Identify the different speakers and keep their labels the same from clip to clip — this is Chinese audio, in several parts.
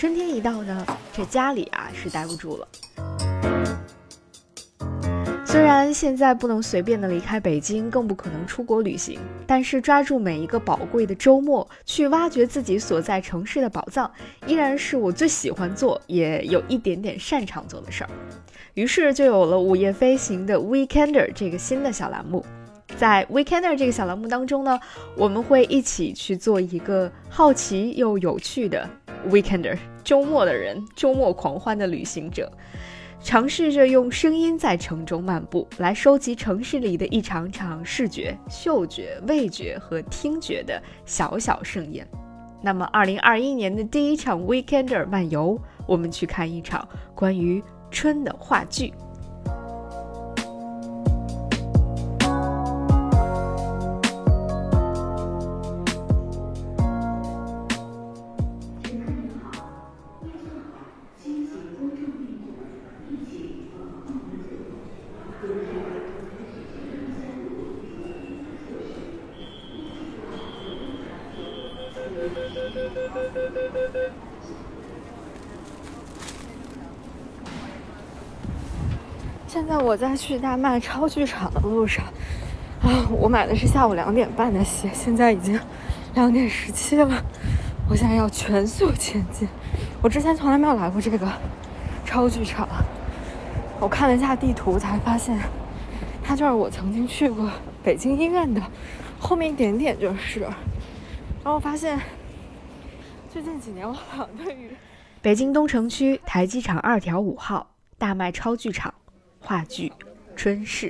Speaker 1: 春天一到呢，这家里啊是待不住了。虽然现在不能随便的离开北京，更不可能出国旅行，但是抓住每一个宝贵的周末去挖掘自己所在城市的宝藏，依然是我最喜欢做，也有一点点擅长做的事儿。于是就有了午夜飞行的 Weekender 这个新的小栏目。在 Weekender 这个小栏目当中呢，我们会一起去做一个好奇又有趣的 Weekender，周末的人，周末狂欢的旅行者。尝试着用声音在城中漫步，来收集城市里的一场场视觉、嗅觉、味觉和听觉的小小盛宴。那么，二零二一年的第一场 Weekender 漫游，我们去看一场关于春的话剧。去大麦超剧场的路上，啊，我买的是下午两点半的鞋，现在已经两点十七了，我现在要全速前进。我之前从来没有来过这个超剧场，我看了一下地图，才发现它就是我曾经去过北京医院的后面一点点就是。然后我发现最近几年我好像对于北京东城区台机场二条五号大麦超剧场。话剧《春逝》。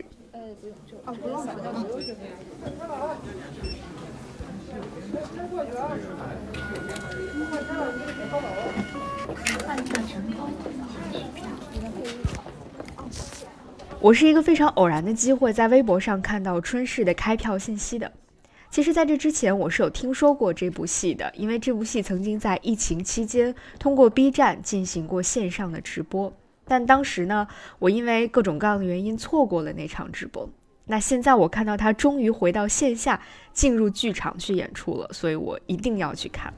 Speaker 1: 我是一个非常偶然的机会，在微博上看到《春逝》的开票信息的。其实，在这之前，我是有听说过这部戏的，因为这部戏曾经在疫情期间通过 B 站进行过线上的直播。但当时呢，我因为各种各样的原因错过了那场直播。那现在我看到他终于回到线下，进入剧场去演出了，所以我一定要去看。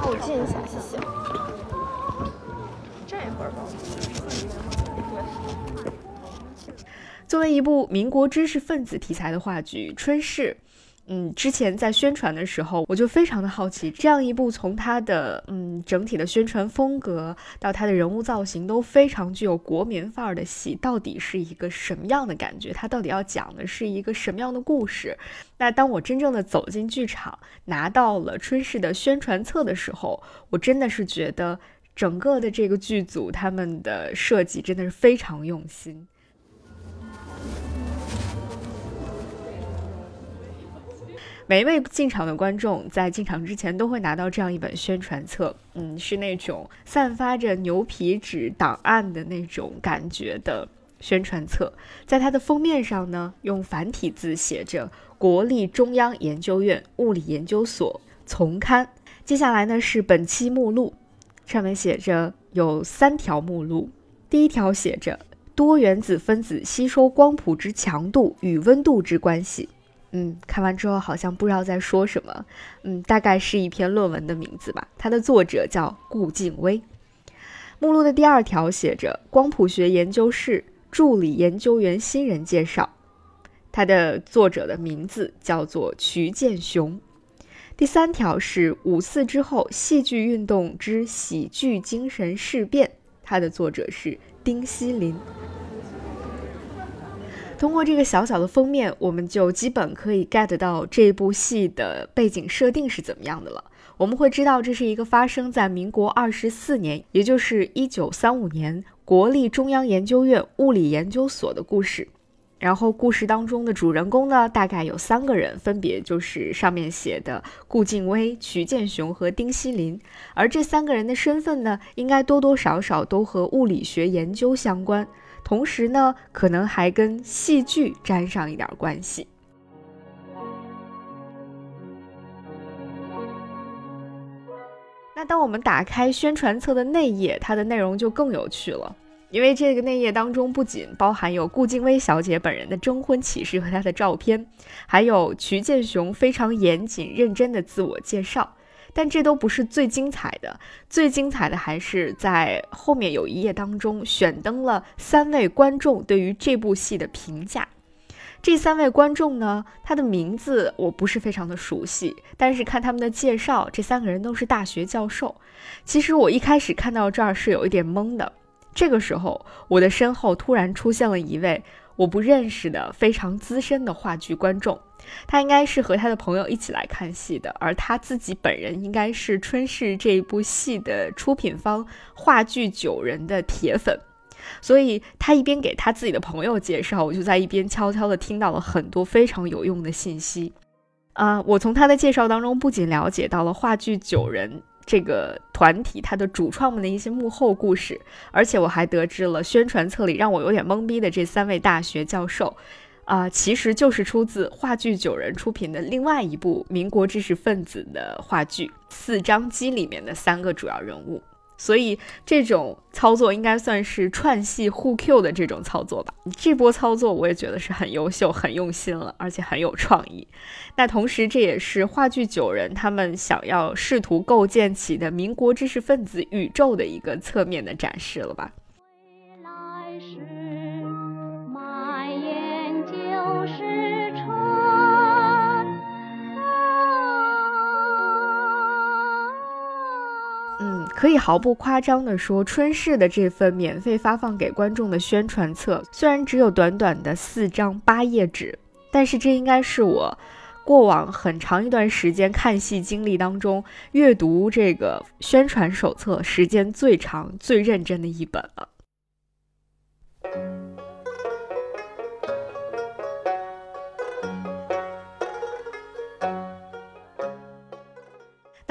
Speaker 1: 帮我进一下，谢谢。站一会儿吧。作为一部民国知识分子题材的话剧《春逝》。嗯，之前在宣传的时候，我就非常的好奇，这样一部从它的嗯整体的宣传风格到它的人物造型都非常具有国民范儿的戏，到底是一个什么样的感觉？它到底要讲的是一个什么样的故事？那当我真正的走进剧场，拿到了春逝的宣传册的时候，我真的是觉得整个的这个剧组他们的设计真的是非常用心。每一位进场的观众在进场之前都会拿到这样一本宣传册，嗯，是那种散发着牛皮纸档案的那种感觉的宣传册。在它的封面上呢，用繁体字写着“国立中央研究院物理研究所从刊”。接下来呢是本期目录，上面写着有三条目录。第一条写着多原子分子吸收光谱之强度与温度之关系。嗯，看完之后好像不知道在说什么。嗯，大概是一篇论文的名字吧。它的作者叫顾静薇。目录的第二条写着“光谱学研究室助理研究员新人介绍”，它的作者的名字叫做瞿建雄。第三条是“五四之后戏剧运动之喜剧精神事变”，它的作者是丁锡林。通过这个小小的封面，我们就基本可以 get 到这部戏的背景设定是怎么样的了。我们会知道这是一个发生在民国二十四年，也就是一九三五年，国立中央研究院物理研究所的故事。然后故事当中的主人公呢，大概有三个人，分别就是上面写的顾静微、瞿建雄和丁锡林。而这三个人的身份呢，应该多多少少都和物理学研究相关。同时呢，可能还跟戏剧沾上一点关系。那当我们打开宣传册的内页，它的内容就更有趣了。因为这个内页当中不仅包含有顾静薇小姐本人的征婚启事和她的照片，还有瞿建雄非常严谨认真的自我介绍。但这都不是最精彩的，最精彩的还是在后面有一页当中选登了三位观众对于这部戏的评价。这三位观众呢，他的名字我不是非常的熟悉，但是看他们的介绍，这三个人都是大学教授。其实我一开始看到这儿是有一点懵的。这个时候，我的身后突然出现了一位我不认识的非常资深的话剧观众。他应该是和他的朋友一起来看戏的，而他自己本人应该是春逝这部戏的出品方话剧九人的铁粉，所以他一边给他自己的朋友介绍，我就在一边悄悄地听到了很多非常有用的信息。啊，我从他的介绍当中不仅了解到了话剧九人这个团体他的主创们的一些幕后故事，而且我还得知了宣传册里让我有点懵逼的这三位大学教授。啊，其实就是出自话剧九人出品的另外一部民国知识分子的话剧《四张机》里面的三个主要人物，所以这种操作应该算是串戏互 Q 的这种操作吧。这波操作我也觉得是很优秀、很用心了，而且很有创意。那同时，这也是话剧九人他们想要试图构建起的民国知识分子宇宙的一个侧面的展示了吧。可以毫不夸张地说，春逝的这份免费发放给观众的宣传册，虽然只有短短的四张八页纸，但是这应该是我过往很长一段时间看戏经历当中阅读这个宣传手册时间最长、最认真的一本了。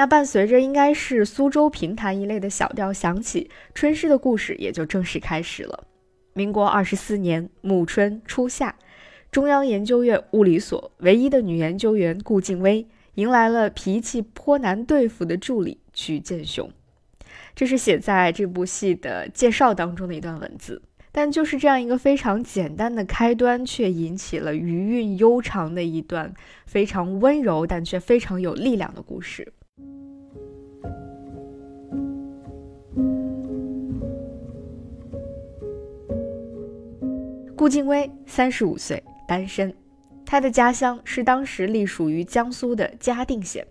Speaker 1: 那伴随着应该是苏州评弹一类的小调响起，春诗的故事也就正式开始了。民国二十四年暮春初夏，中央研究院物理所唯一的女研究员顾静薇迎来了脾气颇难对付的助理曲建雄。这是写在这部戏的介绍当中的一段文字。但就是这样一个非常简单的开端，却引起了余韵悠长的一段非常温柔但却非常有力量的故事。顾静薇，三十五岁，单身。她的家乡是当时隶属于江苏的嘉定县。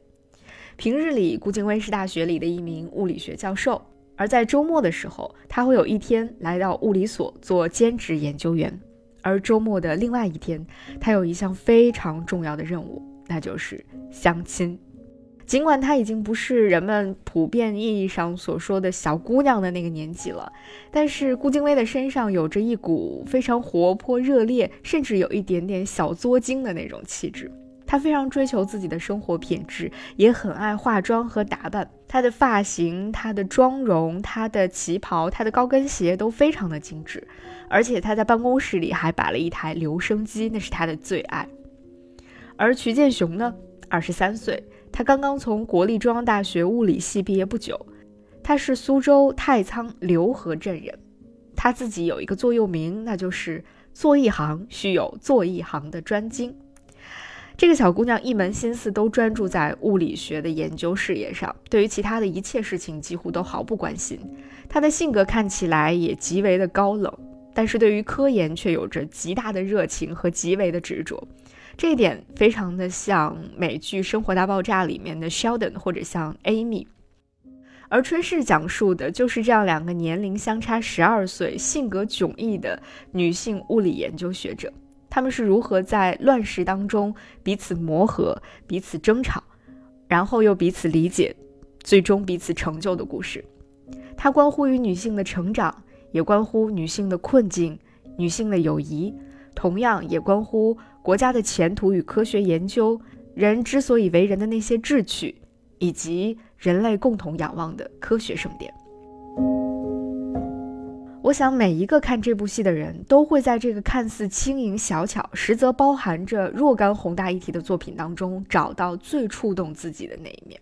Speaker 1: 平日里，顾静薇是大学里的一名物理学教授，而在周末的时候，她会有一天来到物理所做兼职研究员。而周末的另外一天，她有一项非常重要的任务，那就是相亲。尽管她已经不是人们普遍意义上所说的小姑娘的那个年纪了，但是顾静薇的身上有着一股非常活泼、热烈，甚至有一点点小作精的那种气质。她非常追求自己的生活品质，也很爱化妆和打扮。她的发型、她的妆容、她的旗袍、她的高跟鞋都非常的精致，而且她在办公室里还摆了一台留声机，那是她的最爱。而瞿建雄呢，二十三岁。他刚刚从国立中央大学物理系毕业不久，他是苏州太仓浏河镇人，他自己有一个座右铭，那就是做一行需有做一行的专精。这个小姑娘一门心思都专注在物理学的研究事业上，对于其他的一切事情几乎都毫不关心。她的性格看起来也极为的高冷，但是对于科研却有着极大的热情和极为的执着。这一点非常的像美剧《生活大爆炸》里面的 Sheldon，或者像 Amy。而春逝讲述的就是这样两个年龄相差十二岁、性格迥异的女性物理研究学者，他们是如何在乱世当中彼此磨合、彼此争吵，然后又彼此理解，最终彼此成就的故事。它关乎于女性的成长，也关乎女性的困境、女性的友谊，同样也关乎。国家的前途与科学研究，人之所以为人的那些志趣，以及人类共同仰望的科学圣殿。我想，每一个看这部戏的人都会在这个看似轻盈小巧，实则包含着若干宏大议题的作品当中，找到最触动自己的那一面。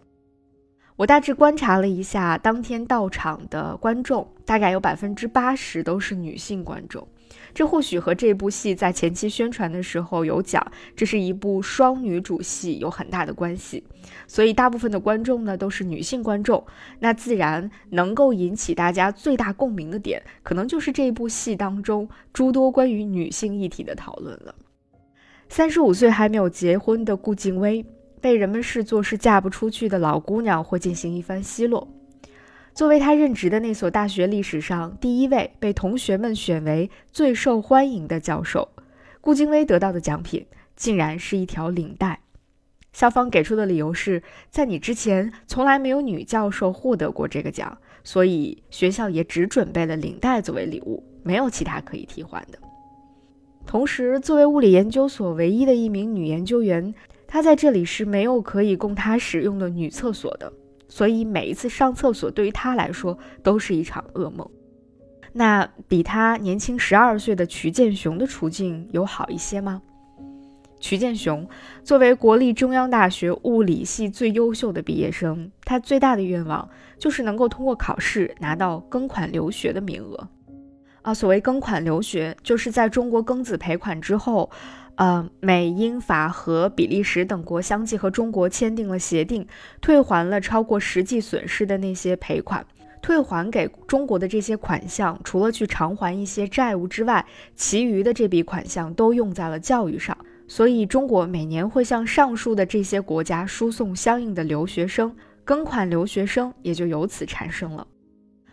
Speaker 1: 我大致观察了一下当天到场的观众，大概有百分之八十都是女性观众。这或许和这部戏在前期宣传的时候有讲这是一部双女主戏有很大的关系。所以大部分的观众呢都是女性观众，那自然能够引起大家最大共鸣的点，可能就是这部戏当中诸多关于女性议题的讨论了。三十五岁还没有结婚的顾静薇。被人们视作是嫁不出去的老姑娘，会进行一番奚落。作为他任职的那所大学历史上第一位被同学们选为最受欢迎的教授，顾京薇得到的奖品竟然是一条领带。校方给出的理由是在你之前从来没有女教授获得过这个奖，所以学校也只准备了领带作为礼物，没有其他可以替换的。同时，作为物理研究所唯一的一名女研究员。她在这里是没有可以供她使用的女厕所的，所以每一次上厕所对于他来说都是一场噩梦。那比他年轻十二岁的瞿建雄的处境有好一些吗？瞿建雄作为国立中央大学物理系最优秀的毕业生，他最大的愿望就是能够通过考试拿到庚款留学的名额。啊，所谓庚款留学，就是在中国庚子赔款之后。呃，美、英、法和比利时等国相继和中国签订了协定，退还了超过实际损失的那些赔款。退还给中国的这些款项，除了去偿还一些债务之外，其余的这笔款项都用在了教育上。所以，中国每年会向上述的这些国家输送相应的留学生，庚款留学生也就由此产生了。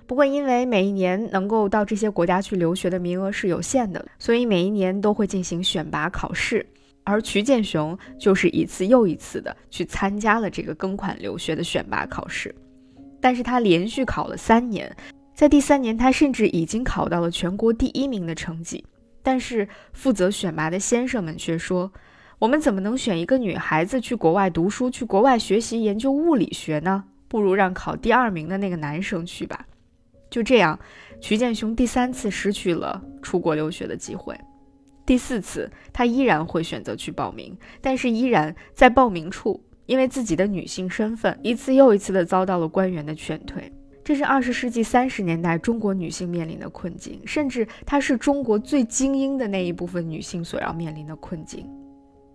Speaker 1: 不过，因为每一年能够到这些国家去留学的名额是有限的，所以每一年都会进行选拔考试。而瞿建雄就是一次又一次的去参加了这个庚款留学的选拔考试。但是他连续考了三年，在第三年他甚至已经考到了全国第一名的成绩。但是负责选拔的先生们却说：“我们怎么能选一个女孩子去国外读书、去国外学习研究物理学呢？不如让考第二名的那个男生去吧。”就这样，瞿建雄第三次失去了出国留学的机会。第四次，他依然会选择去报名，但是依然在报名处，因为自己的女性身份，一次又一次的遭到了官员的劝退。这是二十世纪三十年代中国女性面临的困境，甚至它是中国最精英的那一部分女性所要面临的困境。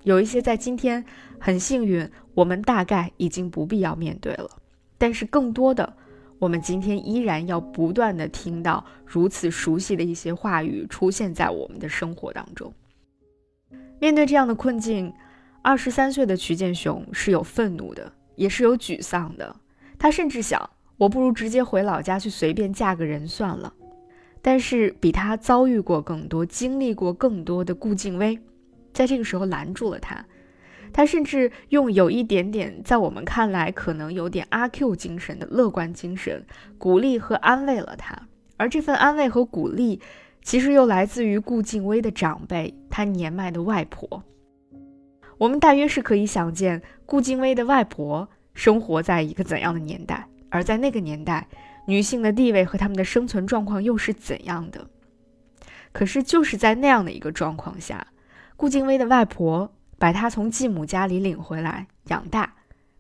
Speaker 1: 有一些在今天很幸运，我们大概已经不必要面对了，但是更多的。我们今天依然要不断的听到如此熟悉的一些话语出现在我们的生活当中。面对这样的困境，二十三岁的瞿建雄是有愤怒的，也是有沮丧的。他甚至想，我不如直接回老家去随便嫁个人算了。但是比他遭遇过更多、经历过更多的顾静薇，在这个时候拦住了他。他甚至用有一点点在我们看来可能有点阿 Q 精神的乐观精神，鼓励和安慰了他。而这份安慰和鼓励，其实又来自于顾静薇的长辈，她年迈的外婆。我们大约是可以想见，顾静薇的外婆生活在一个怎样的年代，而在那个年代，女性的地位和她们的生存状况又是怎样的。可是就是在那样的一个状况下，顾静薇的外婆。把他从继母家里领回来养大，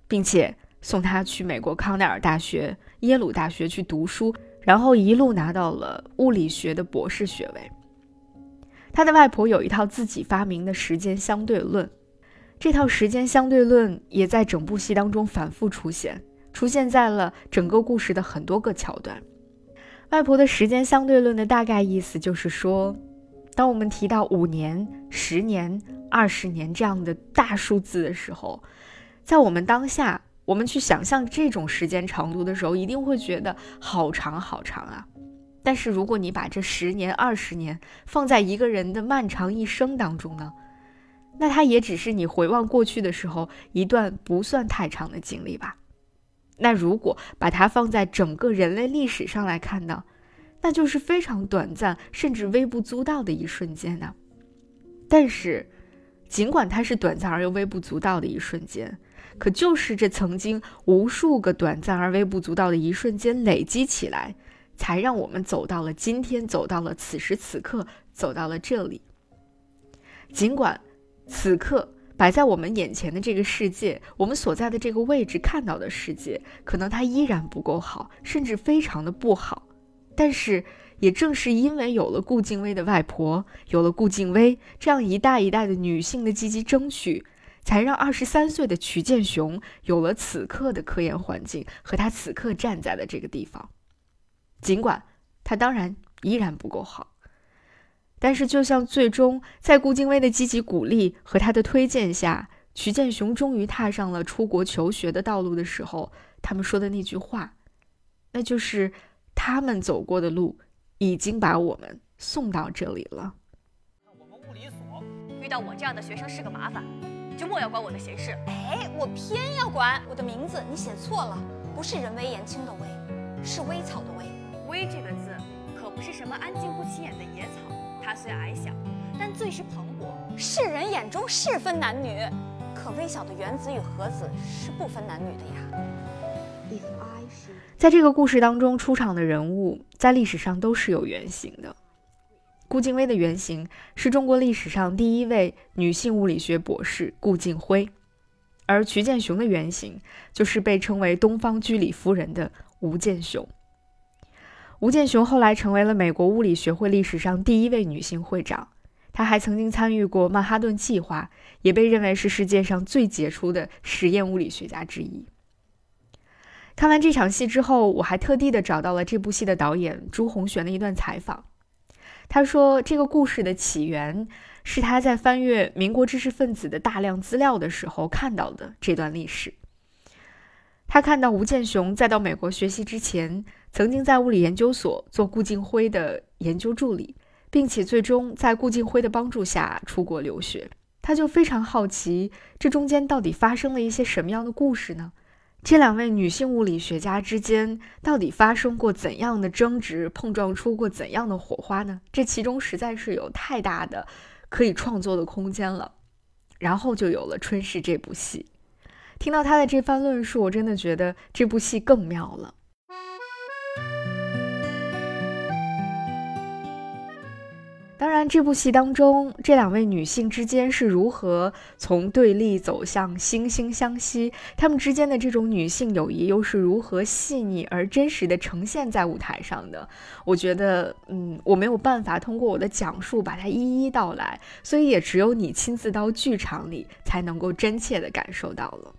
Speaker 1: 并且送他去美国康奈尔大学、耶鲁大学去读书，然后一路拿到了物理学的博士学位。他的外婆有一套自己发明的时间相对论，这套时间相对论也在整部戏当中反复出现，出现在了整个故事的很多个桥段。外婆的时间相对论的大概意思就是说。当我们提到五年、十年、二十年这样的大数字的时候，在我们当下，我们去想象这种时间长度的时候，一定会觉得好长好长啊。但是如果你把这十年、二十年放在一个人的漫长一生当中呢，那它也只是你回望过去的时候一段不算太长的经历吧。那如果把它放在整个人类历史上来看呢？那就是非常短暂，甚至微不足道的一瞬间呢。但是，尽管它是短暂而又微不足道的一瞬间，可就是这曾经无数个短暂而微不足道的一瞬间累积起来，才让我们走到了今天，走到了此时此刻，走到了这里。尽管此刻摆在我们眼前的这个世界，我们所在的这个位置看到的世界，可能它依然不够好，甚至非常的不好。但是，也正是因为有了顾静薇的外婆，有了顾静薇这样一代一代的女性的积极争取，才让二十三岁的曲建雄有了此刻的科研环境和他此刻站在的这个地方。尽管他当然依然不够好。但是，就像最终在顾静薇的积极鼓励和他的推荐下，曲建雄终于踏上了出国求学的道路的时候，他们说的那句话，那就是他们走过的路已经把我们送到这里了。
Speaker 2: 我们物理所遇到我这样的学生是个麻烦，就莫要管我的闲事。
Speaker 3: 哎，我偏要管。我的名字你写错了，不是人微言轻的微，是微草的微。
Speaker 2: 微这个字，可不是什么安静不起眼的野草。它虽矮小，但最是蓬勃。
Speaker 3: 世人眼中是分男女，可微小的原子与核子是不分男女的呀。
Speaker 1: 在这个故事当中出场的人物，在历史上都是有原型的。顾静薇的原型是中国历史上第一位女性物理学博士顾静辉，而瞿建雄的原型就是被称为“东方居里夫人”的吴健雄。吴健雄后来成为了美国物理学会历史上第一位女性会长，她还曾经参与过曼哈顿计划，也被认为是世界上最杰出的实验物理学家之一。看完这场戏之后，我还特地的找到了这部戏的导演朱红璇的一段采访，他说这个故事的起源是他在翻阅民国知识分子的大量资料的时候看到的这段历史。他看到吴健雄在到美国学习之前。曾经在物理研究所做顾静辉的研究助理，并且最终在顾静辉的帮助下出国留学。他就非常好奇，这中间到底发生了一些什么样的故事呢？这两位女性物理学家之间到底发生过怎样的争执，碰撞出过怎样的火花呢？这其中实在是有太大的可以创作的空间了。然后就有了《春逝》这部戏。听到他的这番论述，我真的觉得这部戏更妙了。当然，这部戏当中，这两位女性之间是如何从对立走向惺惺相惜，她们之间的这种女性友谊又是如何细腻而真实的呈现在舞台上的？我觉得，嗯，我没有办法通过我的讲述把它一一道来，所以也只有你亲自到剧场里才能够真切的感受到了。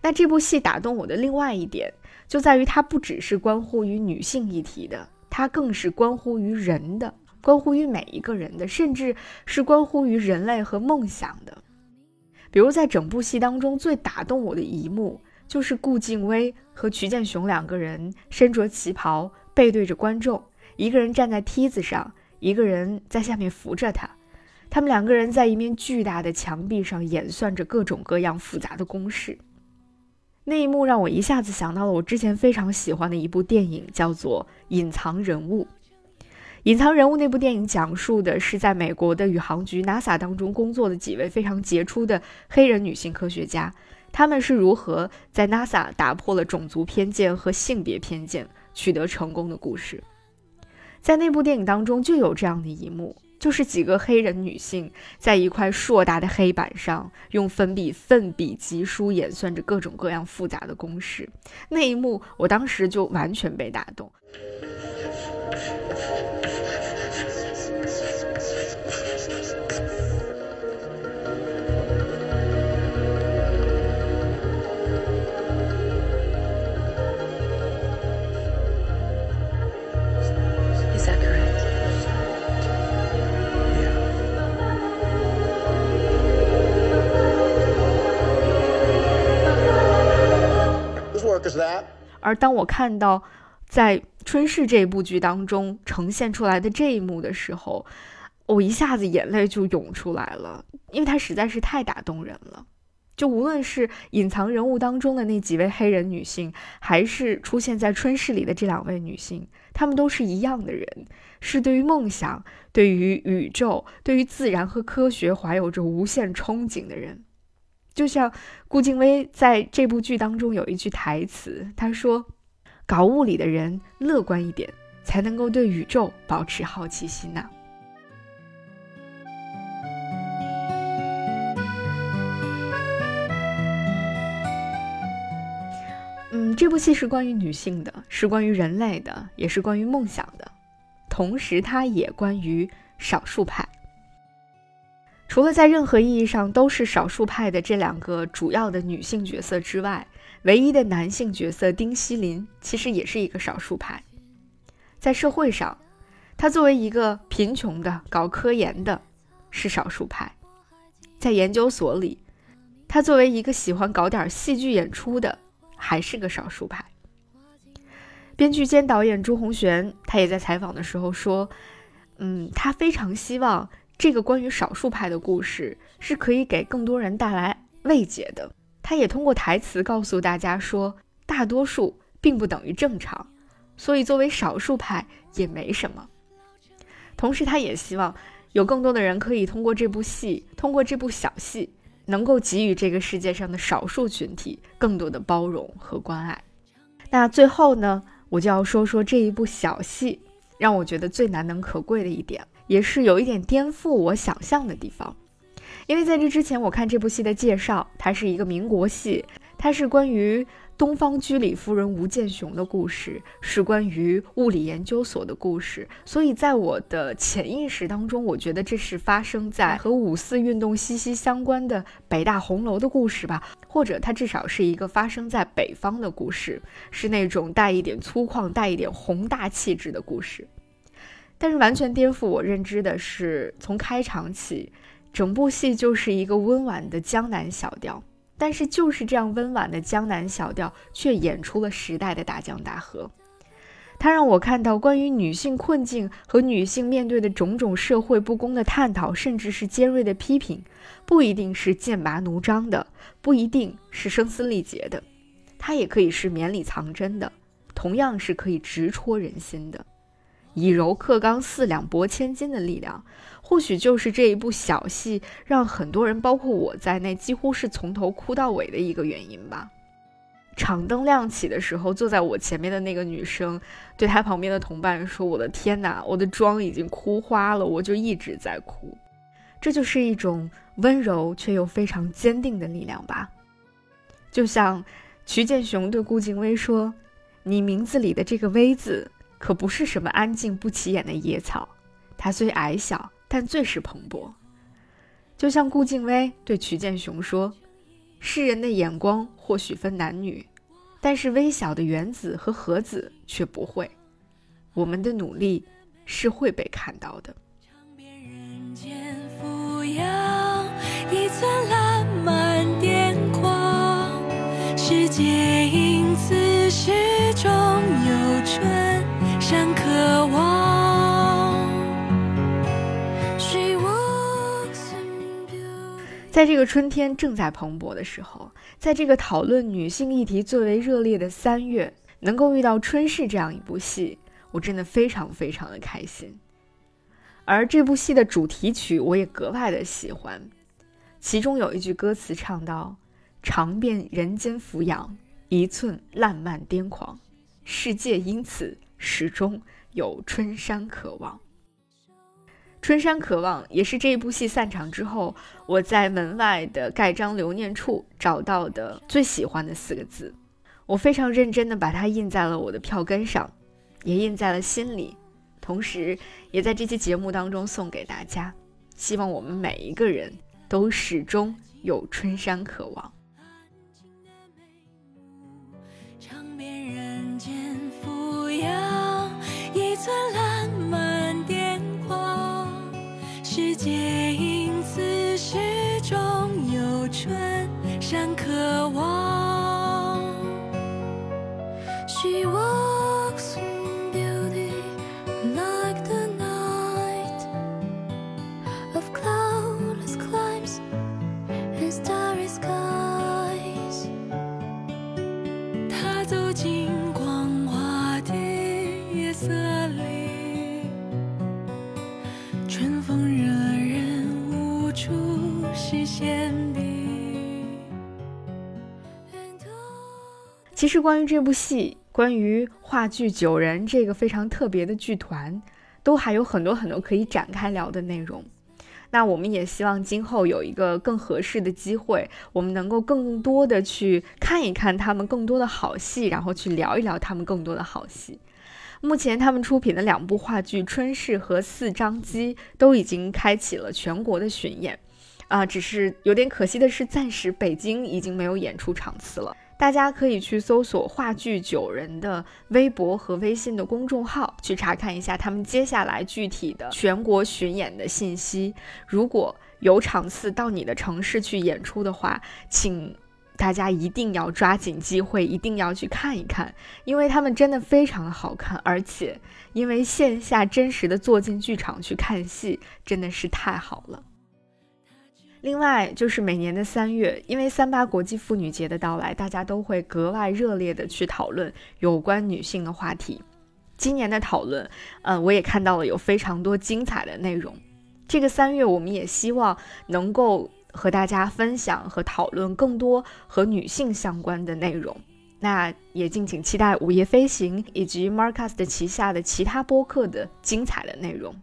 Speaker 1: 那这部戏打动我的另外一点，就在于它不只是关乎于女性议题的，它更是关乎于人的。关乎于每一个人的，甚至是关乎于人类和梦想的。比如，在整部戏当中最打动我的一幕，就是顾静薇和瞿建雄两个人身着旗袍，背对着观众，一个人站在梯子上，一个人在下面扶着他。他们两个人在一面巨大的墙壁上演算着各种各样复杂的公式。那一幕让我一下子想到了我之前非常喜欢的一部电影，叫做《隐藏人物》。隐藏人物那部电影讲述的是在美国的宇航局 NASA 当中工作的几位非常杰出的黑人女性科学家，他们是如何在 NASA 打破了种族偏见和性别偏见，取得成功的故事。在那部电影当中就有这样的一幕，就是几个黑人女性在一块硕大的黑板上用粉笔奋笔疾书演算着各种各样复杂的公式。那一幕我当时就完全被打动。而当我看到在《春逝》这部剧当中呈现出来的这一幕的时候，我一下子眼泪就涌出来了，因为它实在是太打动人了。就无论是隐藏人物当中的那几位黑人女性，还是出现在《春逝》里的这两位女性，她们都是一样的人，是对于梦想、对于宇宙、对于自然和科学怀有着无限憧憬的人。就像顾静薇在这部剧当中有一句台词她说搞物理的人乐观一点才能够对宇宙保持好奇心呐。嗯这部戏是关于女性的是关于人类的也是关于梦想的。同时它也关于少数派。除了在任何意义上都是少数派的这两个主要的女性角色之外，唯一的男性角色丁锡林其实也是一个少数派。在社会上，他作为一个贫穷的搞科研的，是少数派；在研究所里，他作为一个喜欢搞点戏剧演出的，还是个少数派。编剧兼导演朱红璇，他也在采访的时候说：“嗯，他非常希望这个关于少数派的故事是可以给更多人带来慰藉的。他也通过台词告诉大家说，大多数并不等于正常。”所以，作为少数派也没什么。同时，他也希望有更多的人可以通过这部戏，通过这部小戏，能够给予这个世界上的少数群体更多的包容和关爱。那最后呢，我就要说说这一部小戏让我觉得最难能可贵的一点，也是有一点颠覆我想象的地方。因为在这之前，我看这部戏的介绍，它是一个民国戏，它是关于。东方居里夫人吴健雄的故事是关于物理研究所的故事，所以在我的潜意识当中，我觉得这是发生在和五四运动息息相关的北大红楼的故事吧，或者它至少是一个发生在北方的故事，是那种带一点粗犷、带一点宏大气质的故事。但是完全颠覆我认知的是，从开场起，整部戏就是一个温婉的江南小调。但是就是这样温婉的江南小调，却演出了时代的大江大河。它让我看到关于女性困境和女性面对的种种社会不公的探讨，甚至是尖锐的批评，不一定是剑拔弩张的，不一定是声嘶力竭的，它也可以是绵里藏针的，同样是可以直戳人心的。以柔克刚，四两拨千斤的力量，或许就是这一部小戏让很多人，包括我在内，几乎是从头哭到尾的一个原因吧。场灯亮起的时候，坐在我前面的那个女生对她旁边的同伴说：“我的天哪，我的妆已经哭花了。”我就一直在哭。这就是一种温柔却又非常坚定的力量吧。就像瞿建雄对顾静薇说：“你名字里的这个薇字。”可不是什么安静不起眼的野草，它虽矮小，但最是蓬勃。就像顾静薇对曲建雄说：“世人的眼光或许分男女，但是微小的原子和核子却不会。我们的努力是会被看到的。”世在这个春天正在蓬勃的时候，在这个讨论女性议题最为热烈的三月，能够遇到《春逝》这样一部戏，我真的非常非常的开心。而这部戏的主题曲我也格外的喜欢，其中有一句歌词唱到：“尝遍人间俯仰，一寸烂漫癫狂，世界因此。”始终有春山可望。春山可望也是这一部戏散场之后，我在门外的盖章留念处找到的最喜欢的四个字。我非常认真的把它印在了我的票根上，也印在了心里，同时也在这期节目当中送给大家。希望我们每一个人都始终有春山可望。长人间俯仰一寸蓝世界因此始终有春山可望。处是先笔。其实关于这部戏，关于话剧九人这个非常特别的剧团，都还有很多很多可以展开聊的内容。那我们也希望今后有一个更合适的机会，我们能够更多的去看一看他们更多的好戏，然后去聊一聊他们更多的好戏。目前他们出品的两部话剧《春逝》和《四张机》都已经开启了全国的巡演，啊，只是有点可惜的是，暂时北京已经没有演出场次了。大家可以去搜索话剧九人的微博和微信的公众号，去查看一下他们接下来具体的全国巡演的信息。如果有场次到你的城市去演出的话，请大家一定要抓紧机会，一定要去看一看，因为他们真的非常的好看，而且因为线下真实的坐进剧场去看戏，真的是太好了。另外就是每年的三月，因为三八国际妇女节的到来，大家都会格外热烈的去讨论有关女性的话题。今年的讨论，嗯，我也看到了有非常多精彩的内容。这个三月，我们也希望能够和大家分享和讨论更多和女性相关的内容。那也敬请期待《午夜飞行》以及 Marcus 的旗下的其他播客的精彩的内容。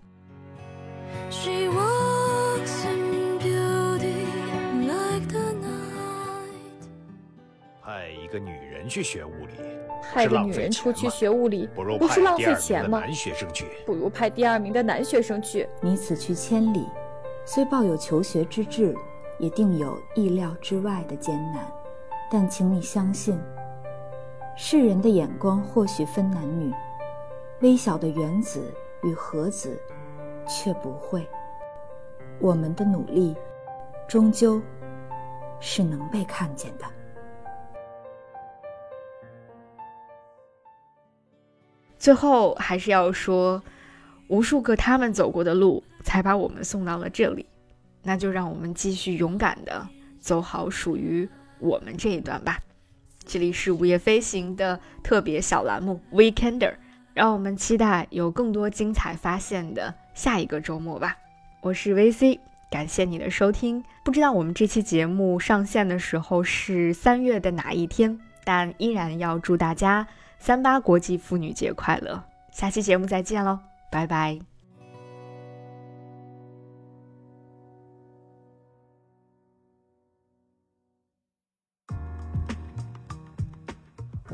Speaker 4: 派一个女人去学物理，
Speaker 5: 派个女人出去学物理，不是浪费钱吗？
Speaker 4: 男学生去，
Speaker 5: 不如派第二名的男学生去。
Speaker 6: 你此去千里，虽抱有求学之志，也定有意料之外的艰难。但请你相信，世人的眼光或许分男女，微小的原子与核子却不会。我们的努力，终究是能被看见的。
Speaker 1: 最后还是要说，无数个他们走过的路，才把我们送到了这里。那就让我们继续勇敢的走好属于我们这一段吧。这里是午夜飞行的特别小栏目 Weekender，让我们期待有更多精彩发现的下一个周末吧。我是 VC，感谢你的收听。不知道我们这期节目上线的时候是三月的哪一天，但依然要祝大家。三八国际妇女节快乐！下期节目再见喽，拜拜。